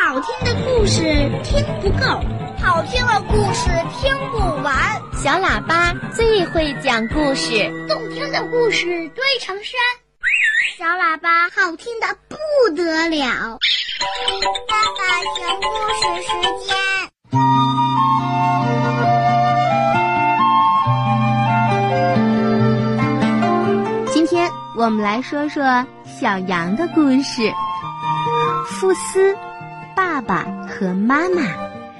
好听的故事听不够，好听的故事听不完。小喇叭最会讲故事，动听的故事堆成山。小喇叭好听的不得了。爸爸讲故事时间。今天我们来说说小羊的故事。富斯。爸爸和妈妈，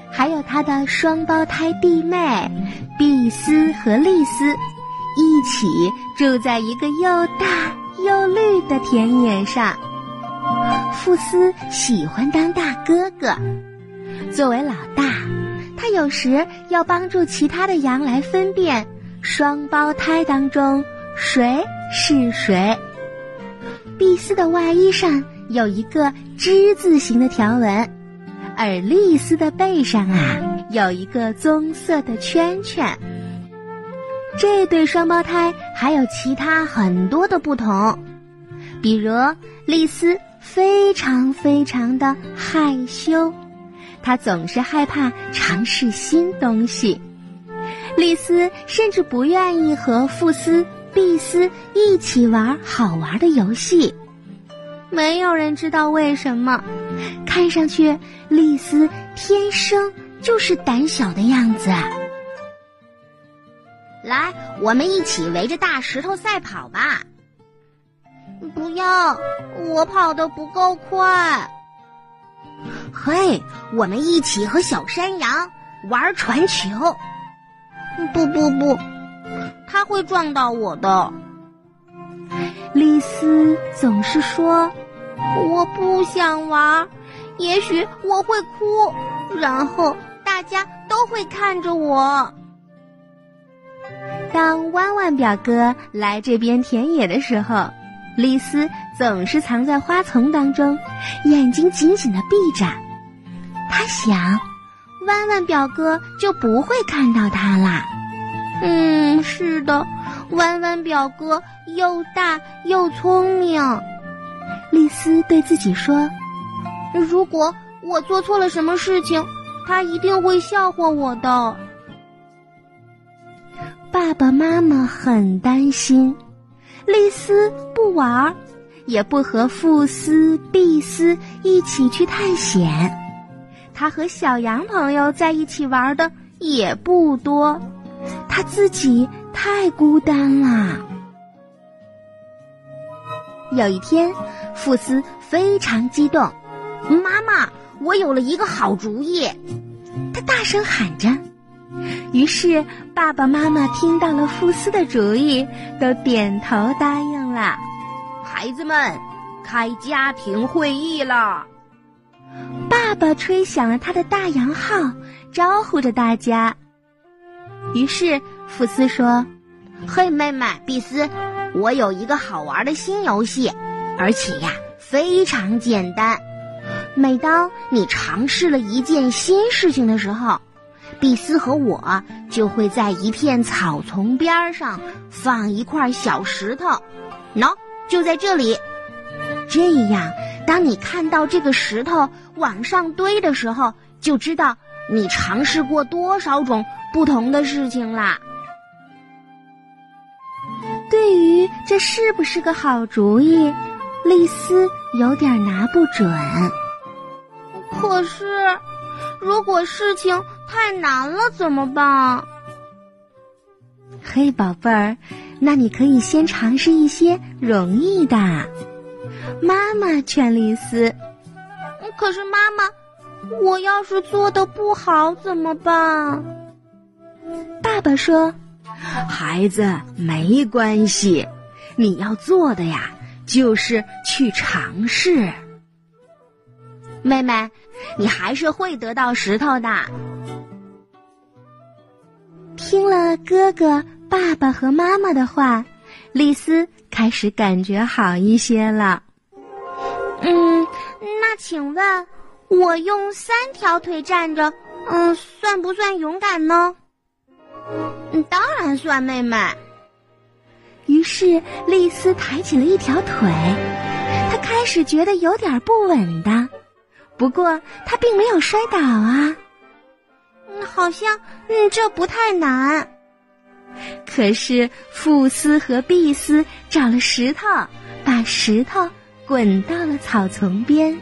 还有他的双胞胎弟妹碧斯和丽丝，一起住在一个又大又绿的田野上。富斯喜欢当大哥哥，作为老大，他有时要帮助其他的羊来分辨双胞胎当中谁是谁。碧斯的外衣上。有一个之字形的条纹，而丽丝的背上啊有一个棕色的圈圈。这对双胞胎还有其他很多的不同，比如丽丝非常非常的害羞，她总是害怕尝试新东西。丽丝甚至不愿意和富斯、碧斯一起玩好玩的游戏。没有人知道为什么，看上去丽丝天生就是胆小的样子。来，我们一起围着大石头赛跑吧！不要，我跑得不够快。嘿，我们一起和小山羊玩传球。不不不，他会撞到我的。丽丝总是说：“我不想玩，也许我会哭，然后大家都会看着我。”当弯弯表哥来这边田野的时候，丽丝总是藏在花丛当中，眼睛紧紧的闭着。他想，弯弯表哥就不会看到他啦。嗯，是的，弯弯表哥又大又聪明。丽丝对自己说：“如果我做错了什么事情，他一定会笑话我的。”爸爸妈妈很担心，丽丝不玩儿，也不和富斯、碧斯一起去探险。他和小羊朋友在一起玩的也不多。他自己太孤单了。有一天，富斯非常激动：“妈妈，我有了一个好主意！”他大声喊着。于是，爸爸妈妈听到了富斯的主意，都点头答应了。孩子们，开家庭会议了。爸爸吹响了他的大洋号，招呼着大家。于是，福斯说：“嘿，妹妹，碧斯，我有一个好玩的新游戏，而且呀，非常简单。每当你尝试了一件新事情的时候，碧斯和我就会在一片草丛边上放一块小石头，喏，就在这里。这样，当你看到这个石头往上堆的时候，就知道你尝试过多少种。”不同的事情啦。对于这是不是个好主意，丽丝有点拿不准。可是，如果事情太难了怎么办？嘿，宝贝儿，那你可以先尝试一些容易的。妈妈劝丽丝。可是妈妈，我要是做的不好怎么办？爸爸说：“孩子，没关系，你要做的呀，就是去尝试。妹妹，你还是会得到石头的。”听了哥哥、爸爸和妈妈的话，丽丝开始感觉好一些了。嗯，那请问，我用三条腿站着，嗯，算不算勇敢呢？嗯，当然算，妹妹。于是丽丝抬起了一条腿，她开始觉得有点不稳当。不过她并没有摔倒啊。嗯，好像嗯这不太难。可是富斯和碧斯找了石头，把石头滚到了草丛边。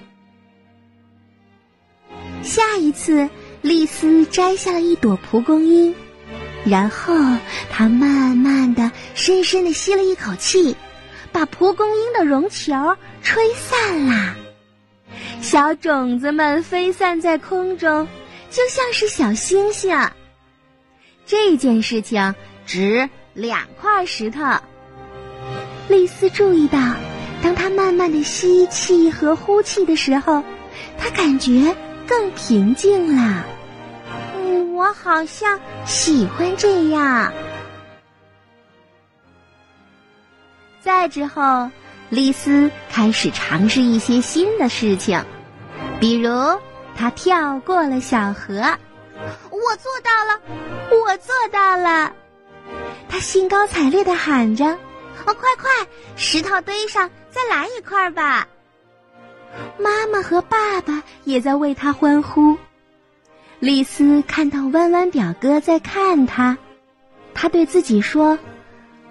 下一次，丽丝摘下了一朵蒲公英，然后他慢慢的、深深的吸了一口气，把蒲公英的绒球吹散啦。小种子们飞散在空中，就像是小星星。这件事情。值两块石头。丽丝注意到，当她慢慢的吸气和呼气的时候，她感觉更平静了。我好像喜欢这样。再之后，丽丝开始尝试一些新的事情，比如她跳过了小河。我做到了，我做到了。他兴高采烈的喊着：“哦，快快，石头堆上再来一块吧！”妈妈和爸爸也在为他欢呼。丽丝看到弯弯表哥在看他，他对自己说：“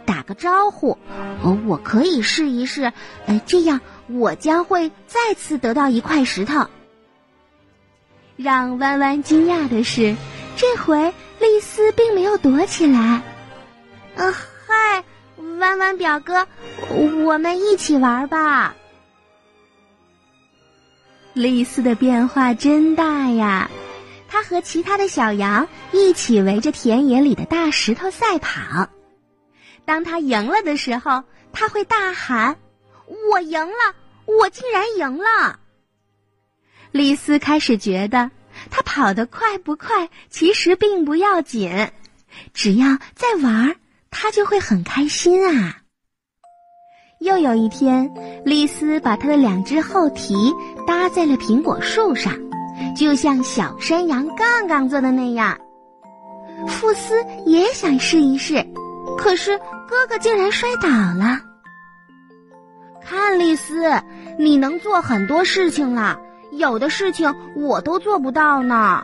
打个招呼，我可以试一试，呃，这样我将会再次得到一块石头。”让弯弯惊讶的是，这回丽丝并没有躲起来。呃，嗨，弯弯表哥，我们一起玩吧。丽丝的变化真大呀！和其他的小羊一起围着田野里的大石头赛跑。当他赢了的时候，他会大喊：“我赢了！我竟然赢了！”丽丝开始觉得，他跑得快不快其实并不要紧，只要在玩。他就会很开心啊！又有一天，丽丝把她的两只后蹄搭在了苹果树上，就像小山羊杠杠做的那样。富斯也想试一试，可是哥哥竟然摔倒了。看，丽丝，你能做很多事情了，有的事情我都做不到呢。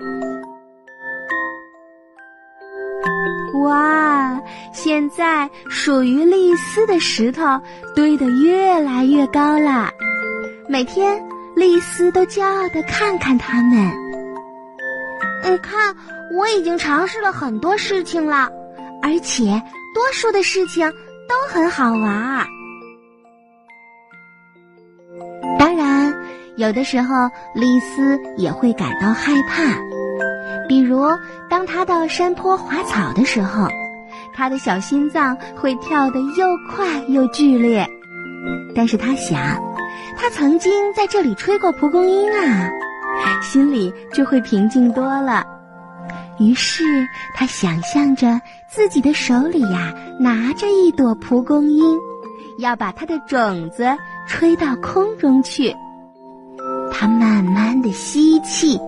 哇！现在属于丽丝的石头堆得越来越高了，每天丽丝都骄傲的看看他们。你，看，我已经尝试了很多事情了，而且多数的事情都很好玩。当然，有的时候丽丝也会感到害怕。比如，当他到山坡滑草的时候，他的小心脏会跳得又快又剧烈。但是他想，他曾经在这里吹过蒲公英啊，心里就会平静多了。于是他想象着自己的手里呀拿着一朵蒲公英，要把它的种子吹到空中去。他慢慢的吸气。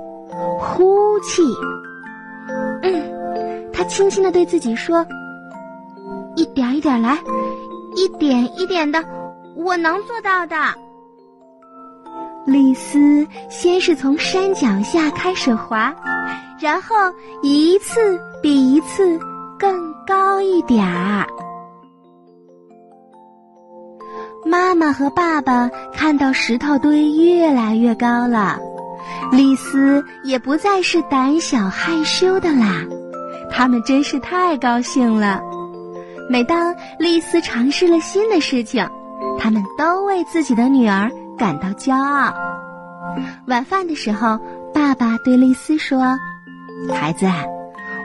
呼气，嗯，他轻轻的对自己说：“一点一点来，一点一点的，我能做到的。”丽丝先是从山脚下开始滑，然后一次比一次更高一点儿。妈妈和爸爸看到石头堆越来越高了。丽丝也不再是胆小害羞的啦，他们真是太高兴了。每当丽丝尝试了新的事情，他们都为自己的女儿感到骄傲。晚饭的时候，爸爸对丽丝说：“孩子，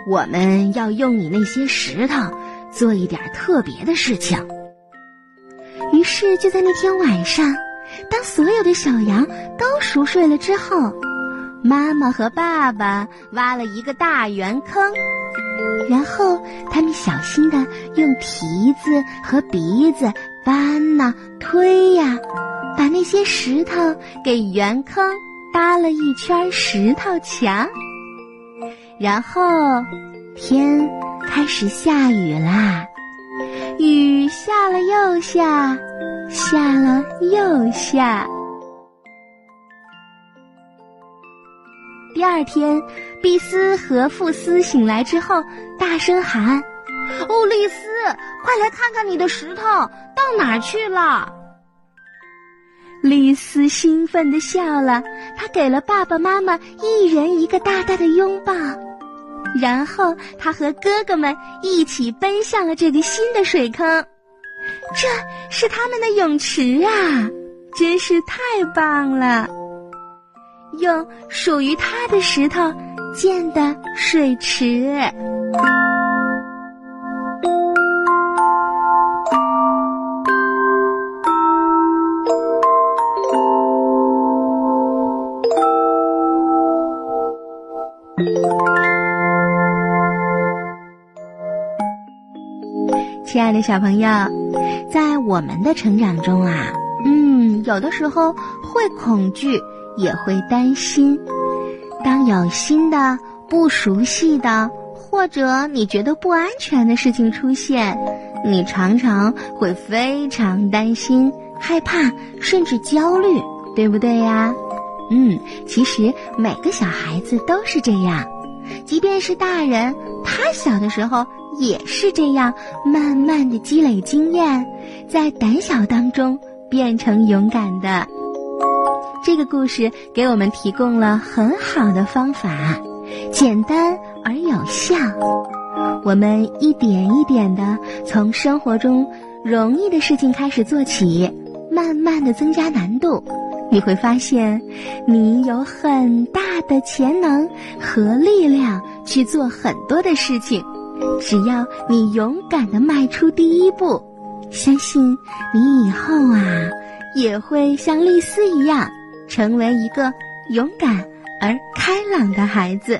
我们要用你那些石头做一点特别的事情。”于是就在那天晚上，当所有的小羊都熟睡了之后。妈妈和爸爸挖了一个大圆坑，然后他们小心的用蹄子和鼻子搬呐推呀，把那些石头给圆坑搭了一圈石头墙。然后天开始下雨啦，雨下了又下，下了又下。第二天，碧斯和富斯醒来之后，大声喊：“哦，丽丝，快来看看你的石头到哪儿去了！”丽丝兴奋地笑了，她给了爸爸妈妈一人一个大大的拥抱，然后她和哥哥们一起奔向了这个新的水坑。这是他们的泳池啊，真是太棒了！用属于他的石头建的水池。亲爱的小朋友，在我们的成长中啊，嗯，有的时候会恐惧。也会担心，当有新的、不熟悉的，或者你觉得不安全的事情出现，你常常会非常担心、害怕，甚至焦虑，对不对呀？嗯，其实每个小孩子都是这样，即便是大人，他小的时候也是这样，慢慢的积累经验，在胆小当中变成勇敢的。这个故事给我们提供了很好的方法，简单而有效。我们一点一点的从生活中容易的事情开始做起，慢慢的增加难度，你会发现你有很大的潜能和力量去做很多的事情。只要你勇敢的迈出第一步，相信你以后啊也会像丽丝一样。成为一个勇敢而开朗的孩子。